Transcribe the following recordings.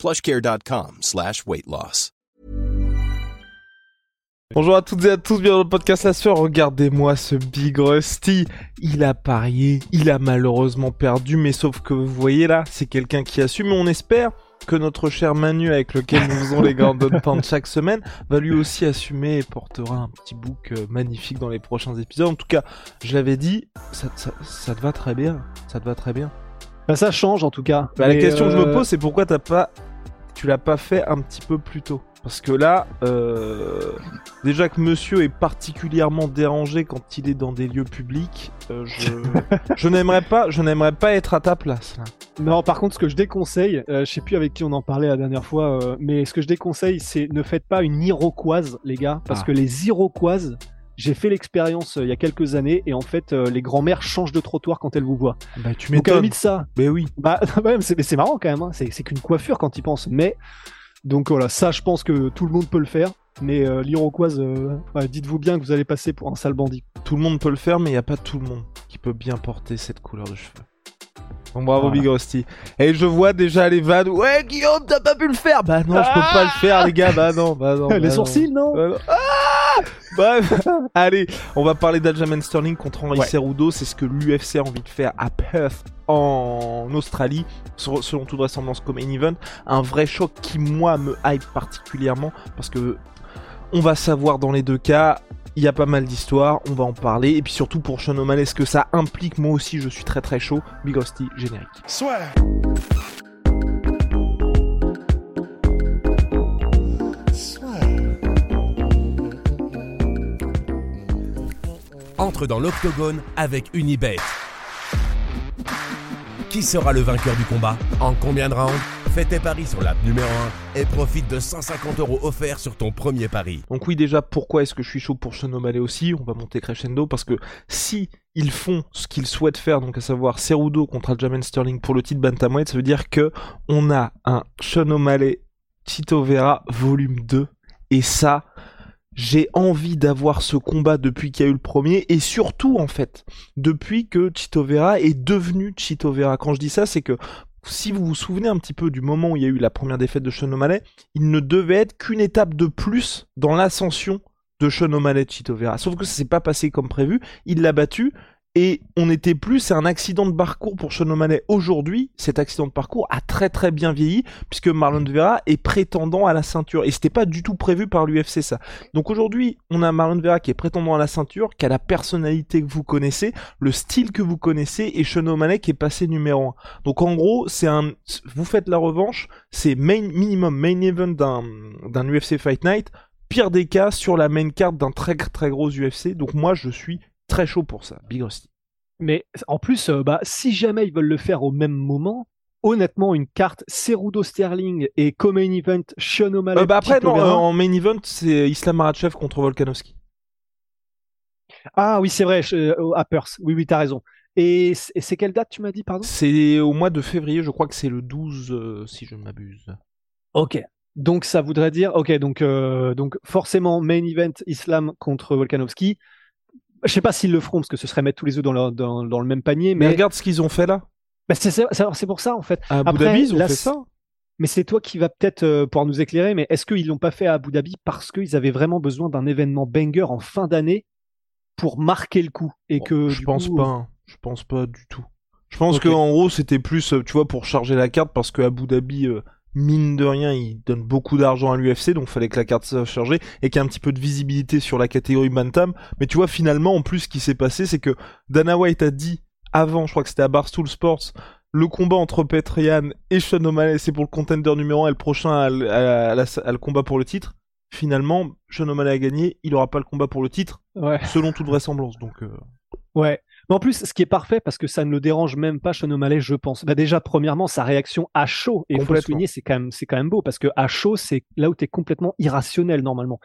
plushcare.com slash weight loss. Bonjour à toutes et à tous, bienvenue dans le podcast La Sueur. Regardez-moi ce Big Rusty. Il a parié, il a malheureusement perdu, mais sauf que vous voyez là, c'est quelqu'un qui assume. On espère que notre cher Manu, avec lequel nous faisons les Gordon Pound chaque semaine, va lui aussi assumer et portera un petit book euh, magnifique dans les prochains épisodes. En tout cas, je l'avais dit, ça, ça, ça te va très bien. Ça te va très bien. Bah, ça change en tout cas. Bah, la question que je me euh, pose, c'est pourquoi t'as pas, tu l'as pas fait un petit peu plus tôt. Parce que là, euh, déjà que Monsieur est particulièrement dérangé quand il est dans des lieux publics, euh, je, je n'aimerais pas, je n'aimerais pas être à ta place. Là. Non, par contre, ce que je déconseille, euh, je sais plus avec qui on en parlait la dernière fois, euh, mais ce que je déconseille, c'est ne faites pas une Iroquoise, les gars, parce Ah. que les Iroquoises, j'ai fait l'expérience euh, il y a quelques années, et en fait, euh, les grands-mères changent de trottoir quand elles vous voient. Bah tu Donc, à la limite, ça, Mais oui. bah, c'est c'est marrant quand même, hein, c'est c'est qu'une coiffure quand ils pensent, mais. Donc voilà, ça, je pense que tout le monde peut le faire, mais euh, l'Iroquoise, euh, ouais, dites-vous bien que vous allez passer pour un sale bandit. Tout le monde peut le faire, mais il n'y a pas tout le monde qui peut bien porter cette couleur de cheveux. Bon, bravo Voilà. Big Rusty. Et je vois déjà les vannes. Ouais, Guillaume, t'as pas pu le faire. Bah non, je peux pas le faire, les gars. Bah non, bah non. bah les non. sourcils, non Bah non. Ah Bref, allez, on va parler d'Aljamain Sterling contre Henry Ouais. Cerudo. C'est ce que l'UFC a envie de faire à Perth, en Australie, selon toute vraisemblance comme main event. Un vrai choc qui, moi, me hype particulièrement parce que on va savoir dans les deux cas. Il y a pas mal d'histoires, on va en parler. Et puis surtout pour Sean O'Malley, ce que ça implique, moi aussi je suis très très chaud. Big Rusty, générique. Entre dans l'octogone avec Unibet. Qui sera le vainqueur du combat En combien de rounds Fais tes paris sur l'app numéro 1 et profite de 150 euros offerts sur ton premier pari. Donc oui déjà pourquoi est-ce que je suis chaud pour Sean O'Malley aussi? On va monter crescendo parce que si ils font ce qu'ils souhaitent faire, donc à savoir Cerudo contre Aljamain Sterling pour le titre bantamweight, ça veut dire que on a un Sean O'Malley Chito Vera volume 2 et ça j'ai envie d'avoir ce combat depuis qu'il y a eu le premier et surtout en fait depuis que Chito Vera est devenu Chito Vera. Quand je dis ça c'est que si vous vous souvenez un petit peu du moment où il y a eu la première défaite de Sean O'Malley, il ne devait être qu'une étape de plus dans l'ascension de Sean O'Malley Chito Vera. Sauf que ça s'est pas passé comme prévu, il l'a battu et on n'était plus, c'est un accident de parcours pour Sean O'Malley aujourd'hui. Cet accident de parcours a très très bien vieilli puisque Marlon Vera est prétendant à la ceinture et c'était pas du tout prévu par l'UFC ça. Donc aujourd'hui, on a Marlon Vera qui est prétendant à la ceinture, qui a la personnalité que vous connaissez, le style que vous connaissez et Sean O'Malley qui est passé numéro 1. Donc en gros, c'est un vous faites la revanche, c'est main minimum main event d'un d'un UFC Fight Night, pire des cas sur la main card d'un très très gros UFC. Donc moi je suis très chaud pour ça, Big Rusty. Mais en plus, euh, bah, si jamais ils veulent le faire au même moment, honnêtement, une carte Cerudo Sterling et co-main event Sean O'Malley. Euh, bah après Chito non, Vera. euh, en main event, c'est Islam Makhachev contre Volkanovski. Ah oui, c'est vrai, je- à Perth. Oui, oui, t'as raison. Et c'est quelle date tu m'as dit, pardon? C'est au mois de février, je crois que c'est le 12 euh, si je ne m'abuse. Ok. Donc ça voudrait dire, ok, donc, euh, donc forcément main event Islam contre Volkanovski. Je sais pas s'ils le feront parce que ce serait mettre tous les œufs dans le, dans, dans le même panier, Mais mais, regarde ce qu'ils ont fait là. bah, c'est pour ça en fait. À Abu Dhabi, ils ont là, fait ça. Mais c'est toi qui vas peut-être euh, pouvoir nous éclairer, mais est-ce qu'ils l'ont pas fait à Abu Dhabi parce qu'ils avaient vraiment besoin d'un événement banger en fin d'année pour marquer le coup et que je pense coup, pas. hein. Je pense pas du tout. Je pense Ok. que en gros c'était plus, euh, tu vois, pour charger la carte parce que Abu Dhabi, euh, mine de rien, il donne beaucoup d'argent à l'UFC, donc fallait que la carte soit chargée et qu'il y ait un petit peu de visibilité sur la catégorie bantam. Mais tu vois, finalement, en plus, ce qui s'est passé, c'est que Dana White a dit avant, je crois que c'était à Barstool Sports, le combat entre Petrian et Sean O'Malley, c'est pour le contender numéro 1 et le prochain a, le- combat pour le titre. Finalement, Sean O'Malley a gagné, il aura pas le combat pour le titre, Ouais. selon toute vraisemblance. Donc, euh, Ouais. Mais en plus, ce qui est parfait, parce que ça ne le dérange même pas, Sean O'Malley, je pense. Bah déjà, premièrement, sa réaction à chaud, et il faut le souligner, c'est quand même, c'est quand même beau, parce que à chaud, c'est là où tu es complètement irrationnel normalement.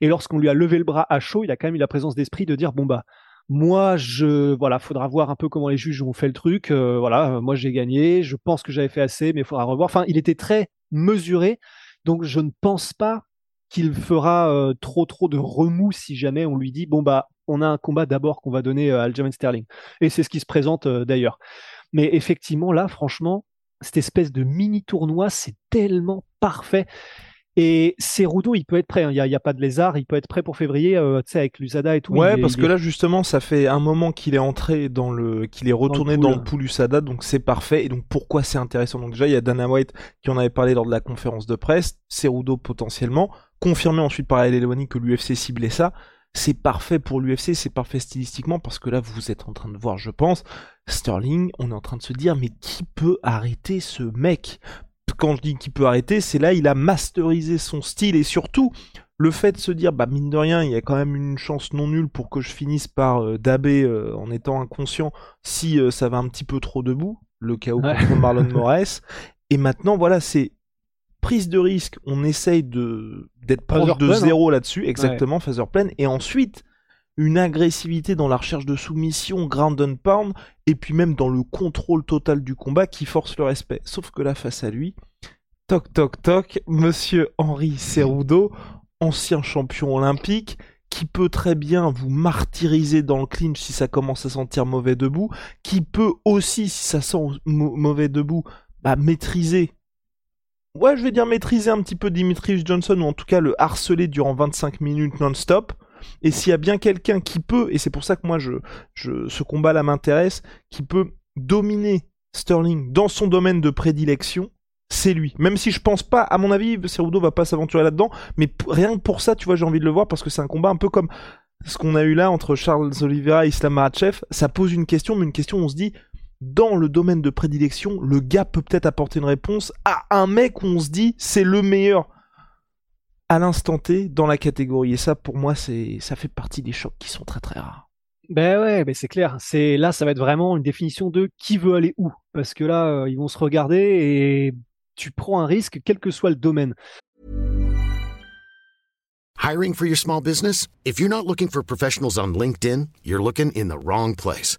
Et lorsqu'on lui a levé le bras à chaud, il a quand même eu la présence d'esprit de dire bon bah moi je voilà, faudra voir un peu comment les juges ont fait le truc. Euh, voilà, moi j'ai gagné, je pense que j'avais fait assez, mais il faudra revoir. Enfin, il était très mesuré, donc je ne pense pas qu'il fera euh, trop trop de remous si jamais on lui dit bon bah on a un combat d'abord qu'on va donner euh, à Aljamain Sterling. Et c'est ce qui se présente euh, d'ailleurs. Mais effectivement, là, franchement, cette espèce de mini tournoi, c'est tellement parfait. Et Cerudo, il peut être prêt. Hein. Il n'y a, a, pas de lézard. Il peut être prêt pour février, euh, tu sais, avec l'USADA et tout. Ouais, parce que là, justement, ça fait un moment qu'il est entré dans le, qu'il est retourné dans le pool, USADA, donc c'est parfait. Et donc, pourquoi c'est intéressant? Donc déjà, il y a Dana White qui en avait parlé lors de la conférence de presse. Cerudo potentiellement confirmé ensuite par El que l'UFC ciblait ça c'est parfait pour l'UFC, c'est parfait stylistiquement parce que là vous êtes en train de voir, je pense, Sterling, on est en train de se dire mais qui peut arrêter ce mec? Quand je dis qui peut arrêter, c'est là il a masterisé son style et surtout le fait de se dire bah mine de rien, il y a quand même une chance non nulle pour que je finisse par euh, daber euh, en étant inconscient si euh, ça va un petit peu trop debout, le chaos contre Marlon Moraes. Et maintenant voilà, c'est prise de risque, on essaye de d'être proche de hein. zéro là-dessus, exactement, phaser pleine, et ensuite une agressivité dans la recherche de soumission, ground and pound, et puis même dans le contrôle total du combat qui force le respect. Sauf que là, face à lui, toc toc toc, monsieur Henri Cerudo, ancien champion olympique, qui peut très bien vous martyriser dans le clinch si ça commence à sentir mauvais debout, qui peut aussi, si ça sent mauvais debout, bah, maîtriser ouais, je vais dire maîtriser un petit peu Dimitri Johnson, ou en tout cas le harceler durant 25 minutes non-stop. Et s'il y a bien quelqu'un qui peut, et c'est pour ça que moi je, je ce combat-là m'intéresse, qui peut dominer Sterling dans son domaine de prédilection, c'est lui. Même si je pense pas, à mon avis, Cerudo va pas s'aventurer là-dedans, mais rien que pour ça, tu vois, j'ai envie de le voir parce que c'est un combat un peu comme ce qu'on a eu là entre Charles Oliveira et Islam Makhachev. Ça pose une question, mais une question où on se dit, dans le domaine de prédilection, le gars peut peut-être apporter une réponse à un mec où on se dit c'est le meilleur à l'instant T dans la catégorie. Et ça, pour moi, c'est ça fait partie des chocs qui sont très très rares. Ben ouais, ben c'est clair. C'est là, ça va être vraiment une définition de qui veut aller où, parce que là, euh, ils vont se regarder et tu prends un risque, quel que soit le domaine. Hiring for your small business? If you're not looking for professionals on LinkedIn, you're looking in the wrong place.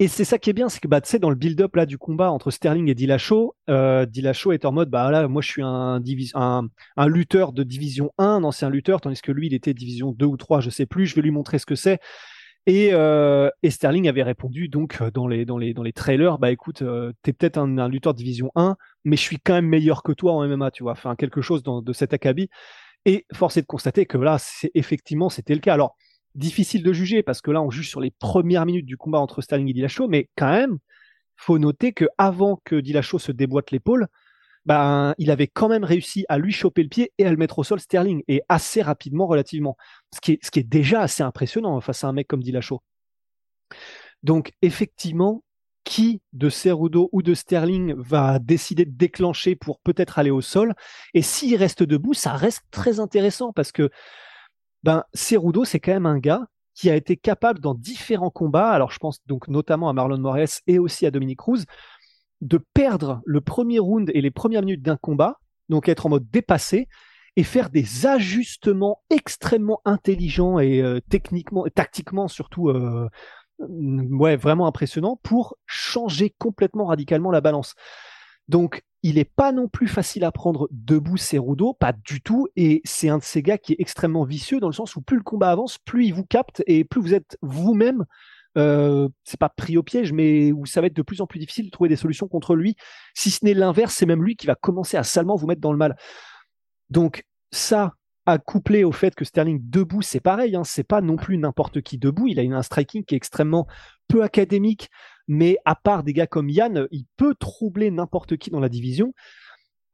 Et c'est ça qui est bien, c'est que bah, tu dans le build-up là du combat entre Sterling et Dillashaw, euh, Dillashaw est en mode bah là, moi je suis un, un, lutteur de division 1, un ancien lutteur, tandis que lui il était division 2 ou 3, je sais plus, je vais lui montrer ce que c'est. Et, euh, Sterling avait répondu donc euh, dans les, dans les, dans les trailers, bah écoute, euh, t'es peut-être un, un, lutteur de division 1, mais je suis quand même meilleur que toi en MMA, tu vois, enfin quelque chose dans, de cet acabit. Et force est de constater que là, c'est effectivement, c'était le cas. Alors, difficile de juger parce que là, on juge sur les premières minutes du combat entre Sterling et Dillashaw, mais quand même, faut noter que avant que Dillashaw se déboîte l'épaule, ben, il avait quand même réussi à lui choper le pied et à le mettre au sol Sterling et assez rapidement relativement, ce qui est, déjà assez impressionnant face à un mec comme Dillashaw. Donc effectivement, qui de Cerudo ou de Sterling va décider de déclencher pour peut-être aller au sol? Et s'il reste debout, ça reste très intéressant parce que ben Cerudo, c'est quand même un gars qui a été capable dans différents combats, alors je pense donc notamment à Marlon Moraes et aussi à Dominique Cruz, de perdre le premier round et les premières minutes d'un combat, donc être en mode dépassé et faire des ajustements extrêmement intelligents et euh, techniquement, tactiquement surtout, euh, ouais, vraiment impressionnants pour changer complètement radicalement la balance. Donc il n'est pas non plus facile à prendre debout Cerudo, pas du tout. Et c'est un de ces gars qui est extrêmement vicieux dans le sens où plus le combat avance, plus il vous capte et plus vous êtes vous-même. Euh, c'est pas pris au piège, mais où ça va être de plus en plus difficile de trouver des solutions contre lui. Si ce n'est l'inverse, c'est même lui qui va commencer à salement vous mettre dans le mal. Donc ça, à coupler au fait que Sterling debout, c'est pareil, hein, c'est pas non plus n'importe qui debout. Il a une, un striking qui est extrêmement peu académique, mais à part des gars comme Yann, il peut troubler n'importe qui dans la division.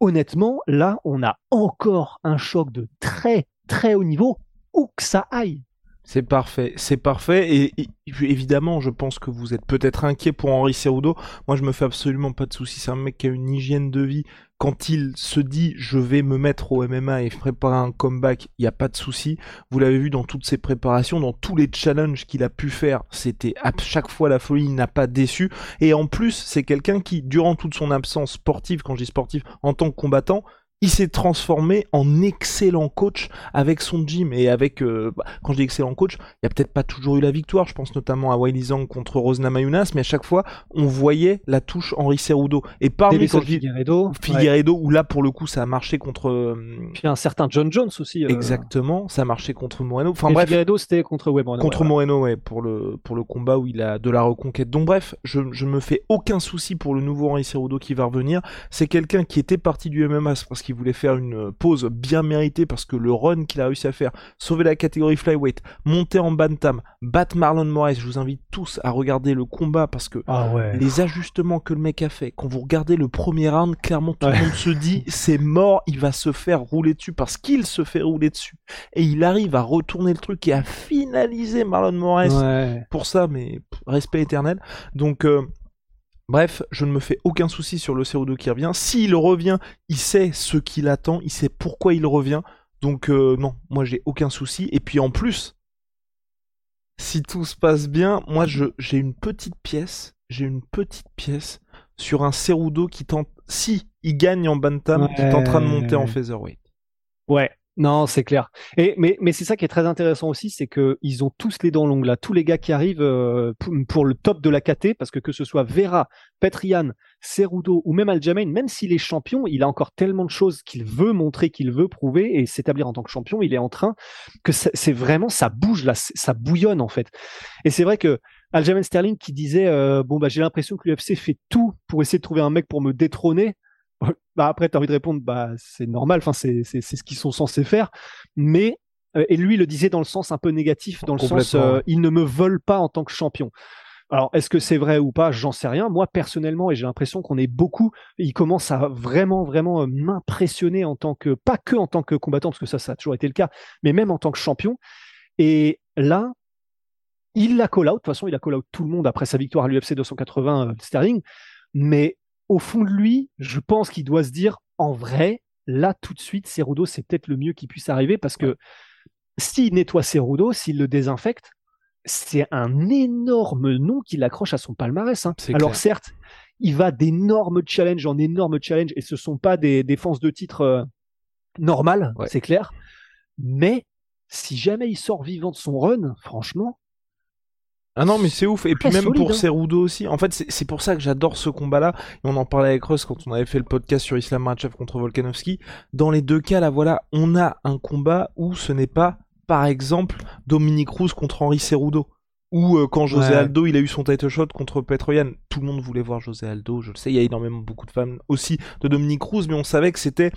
Honnêtement, là, on a encore un choc de très très haut niveau, où que ça aille. C'est parfait, c'est parfait. Et, évidemment, je pense que vous êtes peut-être inquiet pour Henri Cerudo. Moi, je me fais absolument pas de soucis. C'est un mec qui a une hygiène de vie. Quand il se dit je vais me mettre au MMA et préparer un comeback, il n'y a pas de souci. Vous l'avez vu dans toutes ses préparations, dans tous les challenges qu'il a pu faire. C'était à chaque fois la folie, il n'a pas déçu. Et en plus, c'est quelqu'un qui, durant toute son absence sportive, quand je dis sportive, en tant que combattant, il s'est transformé en excellent coach avec son gym. Et avec euh, bah, quand je dis excellent coach, il y a peut-être pas toujours eu la victoire, je pense notamment à Wiley Zhang contre Rosna Mayunas, mais à chaque fois on voyait la touche Henri Cerudo et parmi quand Figueredo, Figueredo où là pour le coup ça a marché contre euh, puis un certain John Jones aussi euh. exactement, ça a marché contre Moreno. Enfin bref, Figueredo c'était contre ouais, contre Moreno ouais pour le pour le combat où il a de la reconquête. Donc bref, je je me fais aucun souci pour le nouveau Henri Cerudo qui va revenir, c'est quelqu'un qui était parti du MMA parce qu'il voulait faire une pause bien méritée parce que le run qu'il a réussi à faire, sauver la catégorie flyweight, monter en bantam, battre Marlon Moraes, je vous invite tous à regarder le combat parce que ah les ajustements que le mec a fait, quand vous regardez le premier round, clairement tout le monde se dit c'est mort, il va se faire rouler dessus parce qu'il se fait rouler dessus. Et il arrive à retourner le truc et à finaliser Marlon Moraes pour ça, mais respect éternel. Donc euh, Bref, je ne me fais aucun souci sur le CO2 qui revient. S'il revient, il sait ce qu'il attend, il sait pourquoi il revient. Donc euh, non, moi j'ai aucun souci. Et puis en plus, si tout se passe bien, moi j'ai une petite pièce, j'ai une petite pièce sur un Cerudo qui tente, si il gagne en bantam, qui est en train de monter en featherweight. Ouais, non, c'est clair. Et mais mais c'est ça qui est très intéressant aussi, c'est que ils ont tous les dents longues là, tous les gars qui arrivent euh, pour, le top de la KT, parce que que ce soit Vera, Petrian, Cerudo ou même Aljamain, même s'il est champion, il a encore tellement de choses qu'il veut montrer, qu'il veut prouver et s'établir en tant que champion. Il est en train que c'est vraiment ça bouge là, ça bouillonne en fait. Et c'est vrai que Aljamain Sterling qui disait euh, bon bah j'ai l'impression que l'UFC fait tout pour essayer de trouver un mec pour me détrôner. bah après, tu as envie de répondre, bah c'est normal, enfin c'est ce qu'ils sont censés faire. Mais euh, et lui le disait dans le sens un peu négatif, dans le sens euh, ils ne me veulent pas en tant que champion. Alors, est-ce que c'est vrai ou pas? J'en sais rien. Moi, personnellement, et j'ai l'impression qu'on est beaucoup, il commence à vraiment, vraiment euh, m'impressionner en tant que, pas que en tant que combattant, parce que ça, ça a toujours été le cas, mais même en tant que champion. Et là, il la call out. De toute façon, il a call out tout le monde après sa victoire à l'UFC 280 Sterling. Mais au fond de lui, je pense qu'il doit se dire, en vrai, là, tout de suite, Cerudo, c'est peut-être le mieux qui puisse arriver parce que s'il nettoie Cerudo, s'il le désinfecte, c'est un énorme nom qu'il accroche à son palmarès. Hein. Alors certes, il va d'énormes challenges en énormes challenges et ce sont pas des défenses de titre euh, normales, c'est clair. Mais si jamais il sort vivant de son run, franchement, ah non, mais c'est ouf. Et puis même pour hein. Cerudo aussi. En fait, c'est pour ça que j'adore ce combat-là. Et on en parlait avec Russ quand on avait fait le podcast sur Islam Makhachev contre Volkanovski. Dans les deux cas, là, voilà, on a un combat où ce n'est pas, par exemple, Dominique Cruz contre Henri Cerudo. Ou euh, quand José Aldo, il a eu son title shot contre Petroyan. Tout le monde voulait voir José Aldo, je le sais. Il y a énormément beaucoup de fans aussi de Dominique Cruz, mais on savait que c'était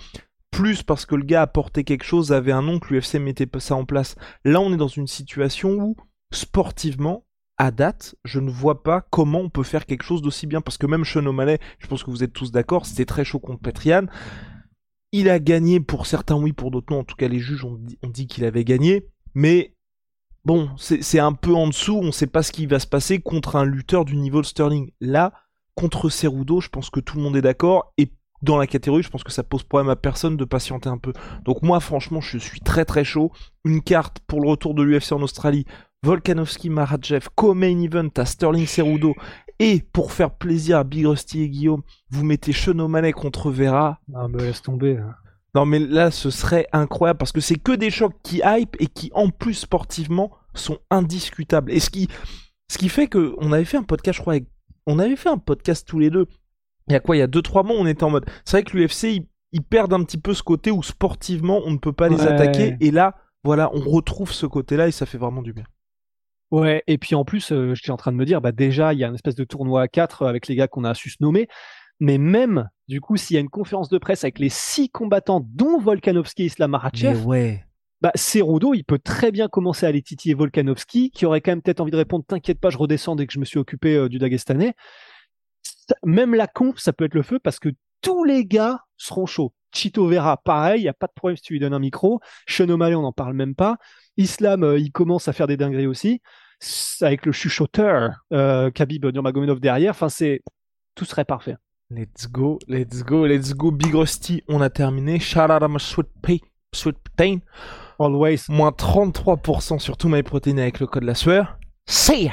plus parce que le gars apportait quelque chose, avait un nom, que l'UFC mettait ça en place. Là, on est dans une situation où, sportivement, à date, je ne vois pas comment on peut faire quelque chose d'aussi bien. Parce que même Sean O'Malley, je pense que vous êtes tous d'accord, c'était très chaud contre Petrian. Il a gagné, pour certains oui, pour d'autres non. En tout cas, les juges ont dit, qu'il avait gagné. Mais bon, c'est un peu en dessous. On ne sait pas ce qui va se passer contre un lutteur du niveau Sterling. Là, contre Cerudo, je pense que tout le monde est d'accord. Et dans la catégorie, je pense que ça pose problème à personne de patienter un peu. Donc moi, franchement, je suis très très chaud. Une carte pour le retour de l'UFC en Australie Volkanovski, Maradjev, co-main event à Sterling Cerudo, et pour faire plaisir à Big Rusty et Guillaume, vous mettez Chenomanet contre Vera. Non, mais laisse tomber. Hein. Non, mais là, ce serait incroyable parce que c'est que des chocs qui hype et qui, en plus, sportivement, sont indiscutables. Et ce qui, ce qui fait que, on avait fait un podcast, je crois, on avait fait un podcast tous les deux. Il y a quoi Il y a 2-3 mois, on était en mode. C'est vrai que l'UFC, ils, perdent un petit peu ce côté où sportivement, on ne peut pas les attaquer. Et là, voilà, on retrouve ce côté-là et ça fait vraiment du bien. Ouais, et puis en plus, euh, j'étais en train de me dire, bah déjà, il y a une espèce de tournoi à 4 avec les gars qu'on a su se nommer. Mais même, du coup, s'il y a une conférence de presse avec les six combattants, dont Volkanovski et Islam Makhachev, ouais. bah, Cerudo, il peut très bien commencer à aller titiller Volkanovski, qui aurait quand même peut-être envie de répondre T'inquiète pas, je redescends dès que je me suis occupé euh, du Dagestanais. Même la conf, ça peut être le feu parce que tous les gars seront chauds. Chito Vera, pareil, il n'y a pas de problème si tu lui donnes un micro. Sean on n'en parle même pas. Islam, euh, il commence à faire des dingueries aussi. Avec le chuchoteur, euh, Khabib Nurmagomedov derrière, enfin, c'est tout serait parfait. Let's go, let's go, let's go. Big Rusty, on a terminé. Shout out à my sweet, pay, sweet protein. Always. Moins 33% sur tout MyProtein avec le code la sueur. See ya!